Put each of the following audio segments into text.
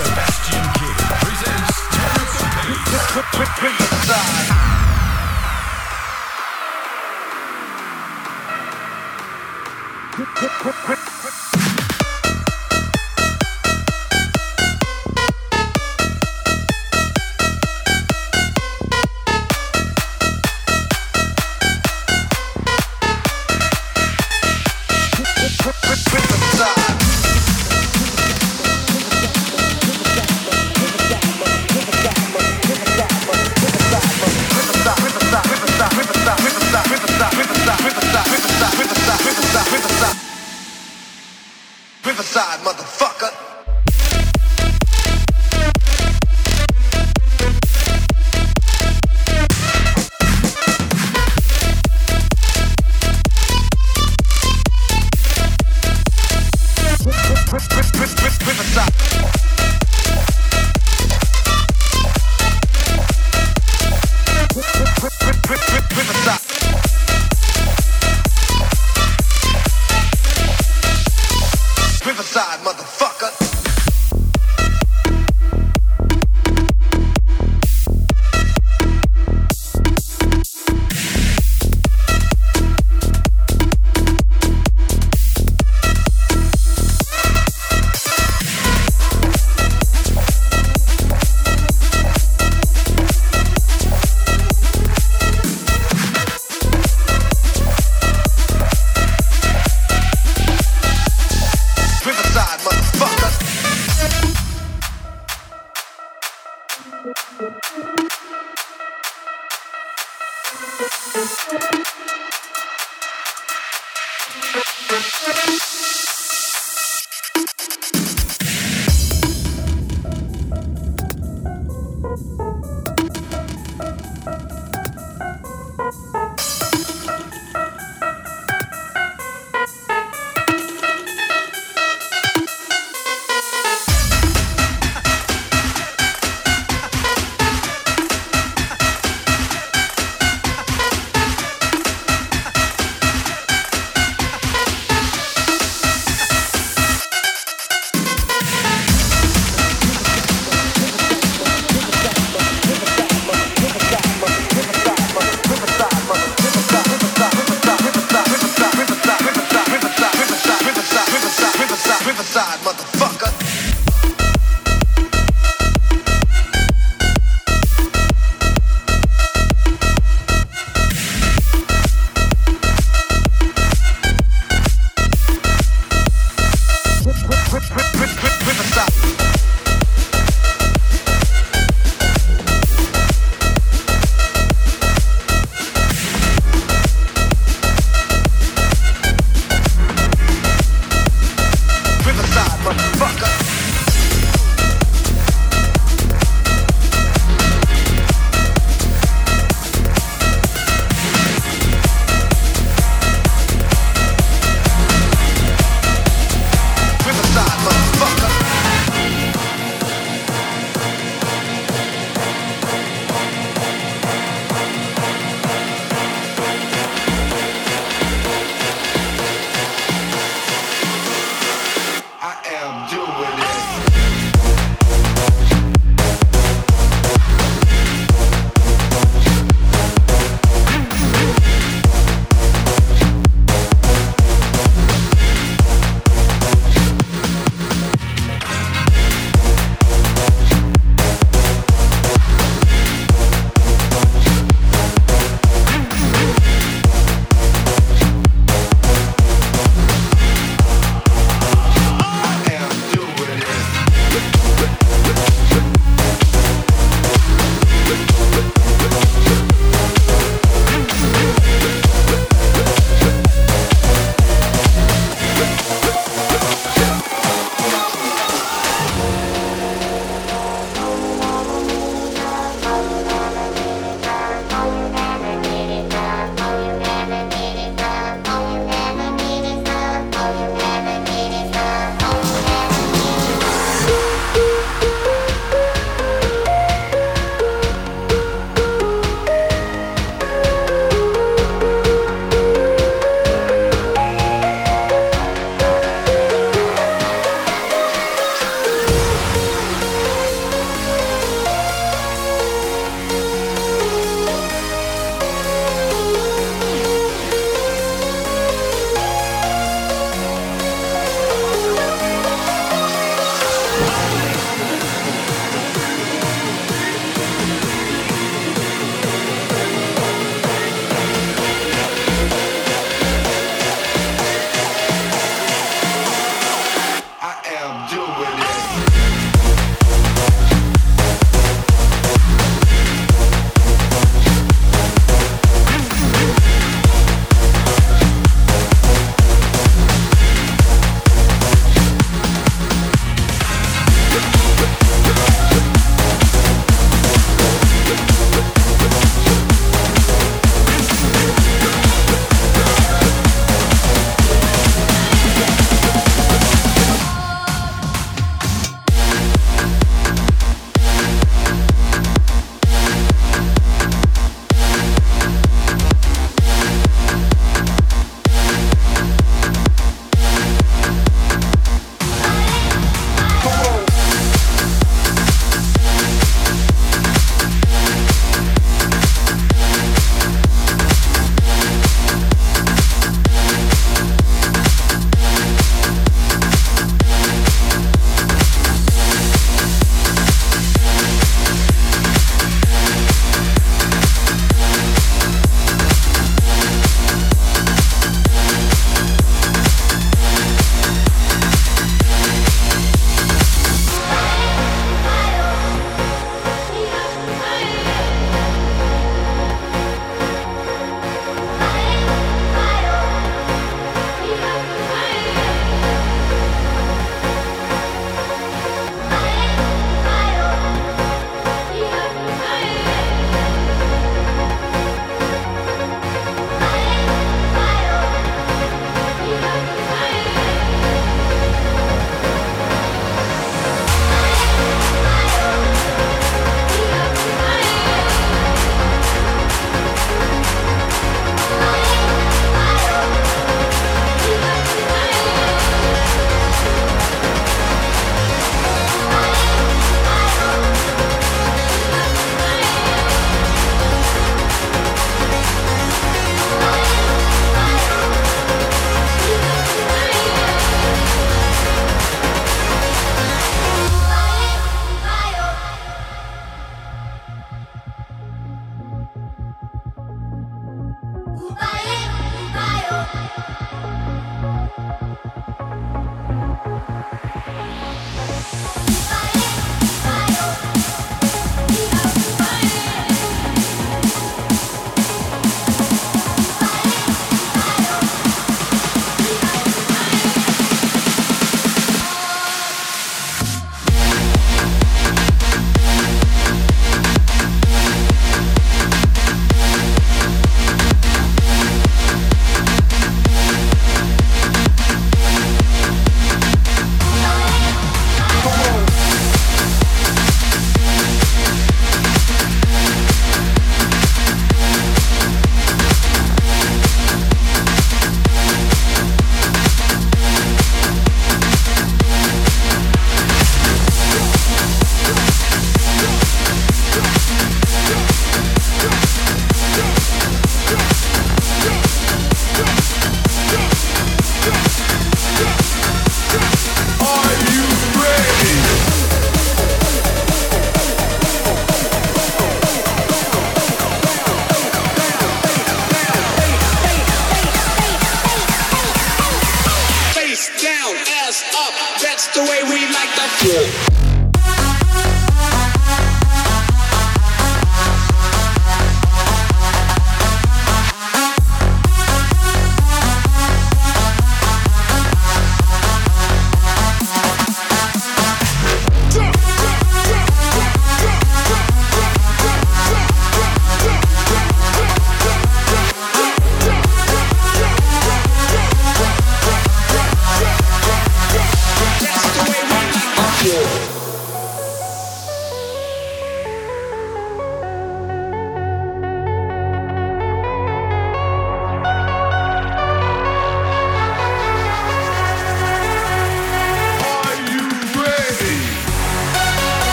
Sebastian King presents Terror Riverside,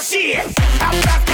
Nothing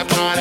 happened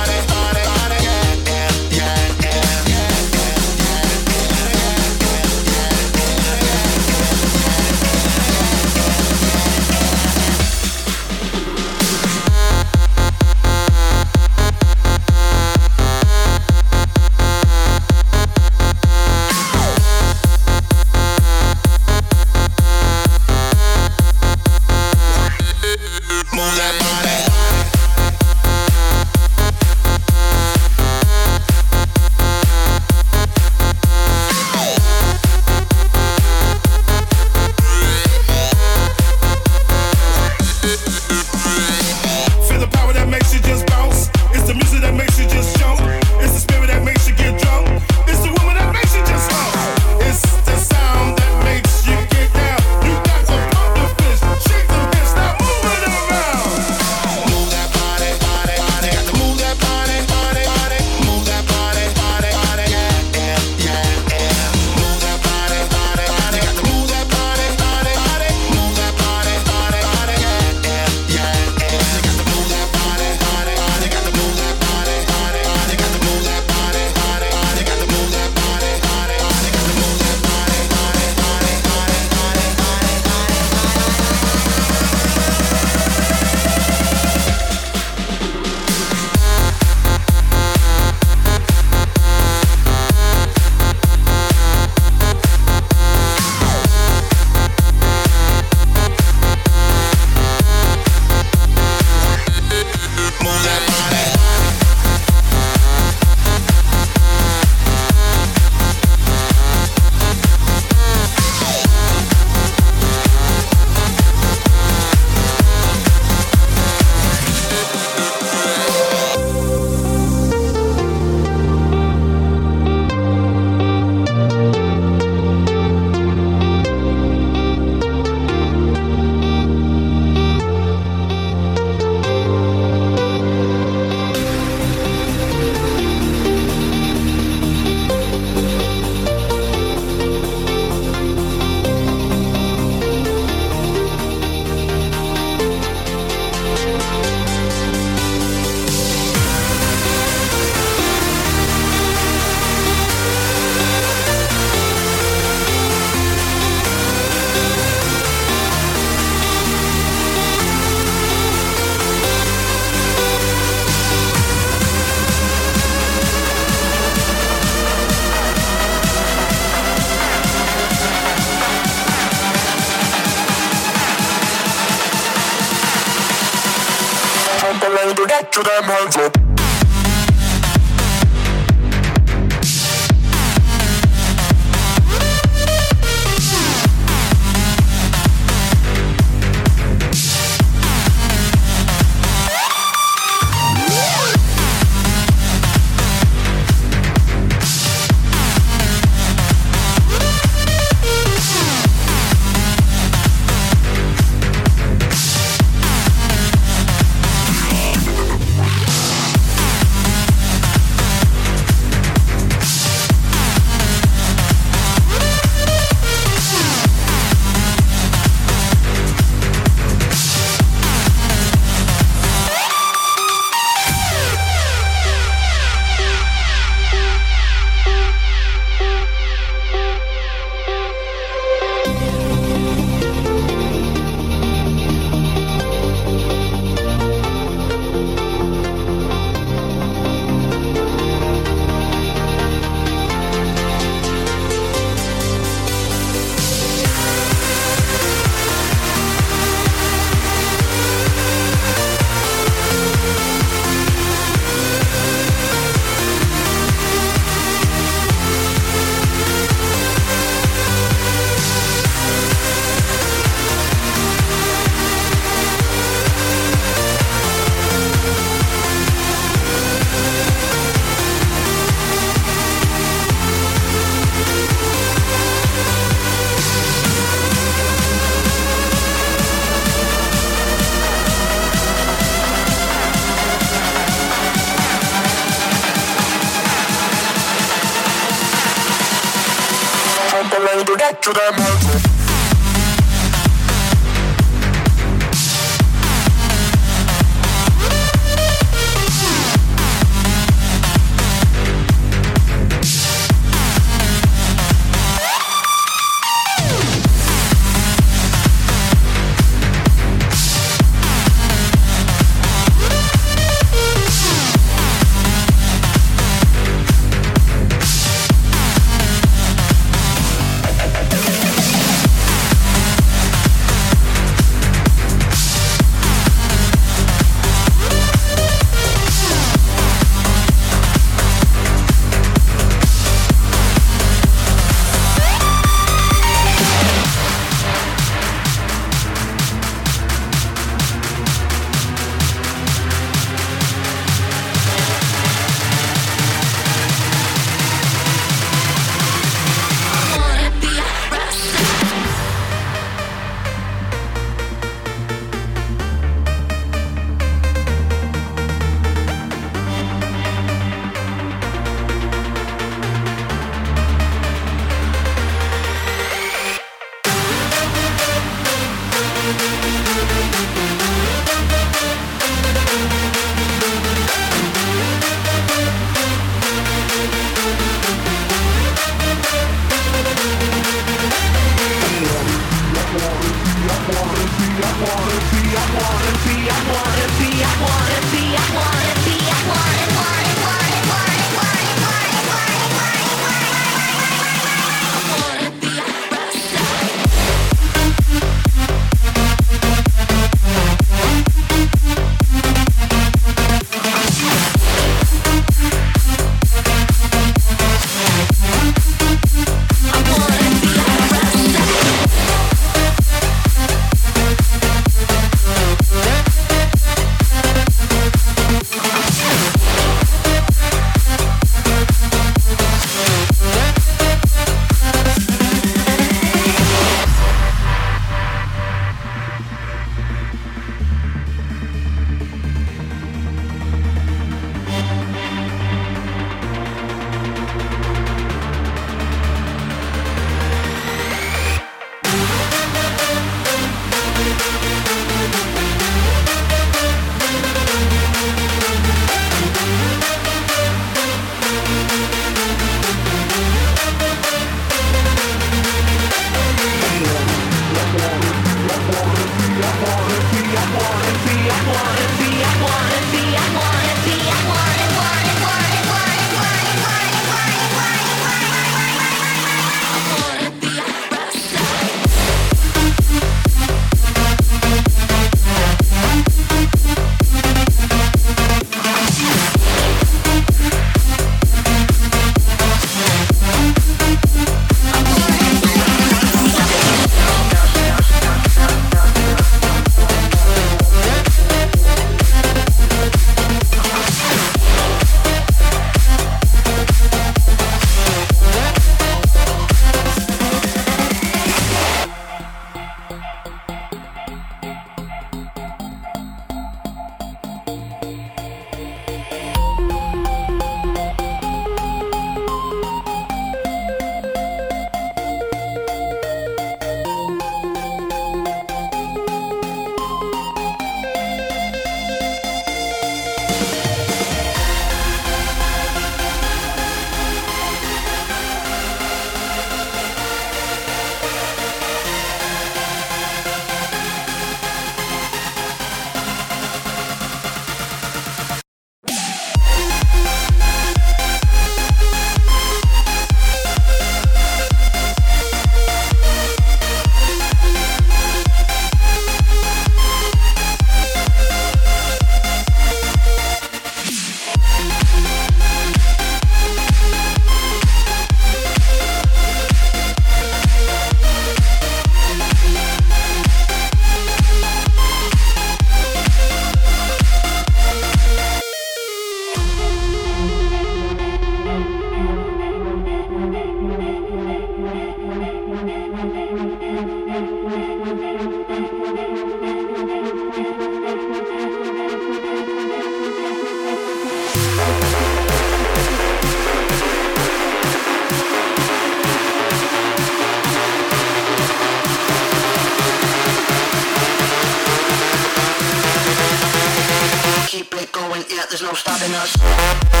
stopping us.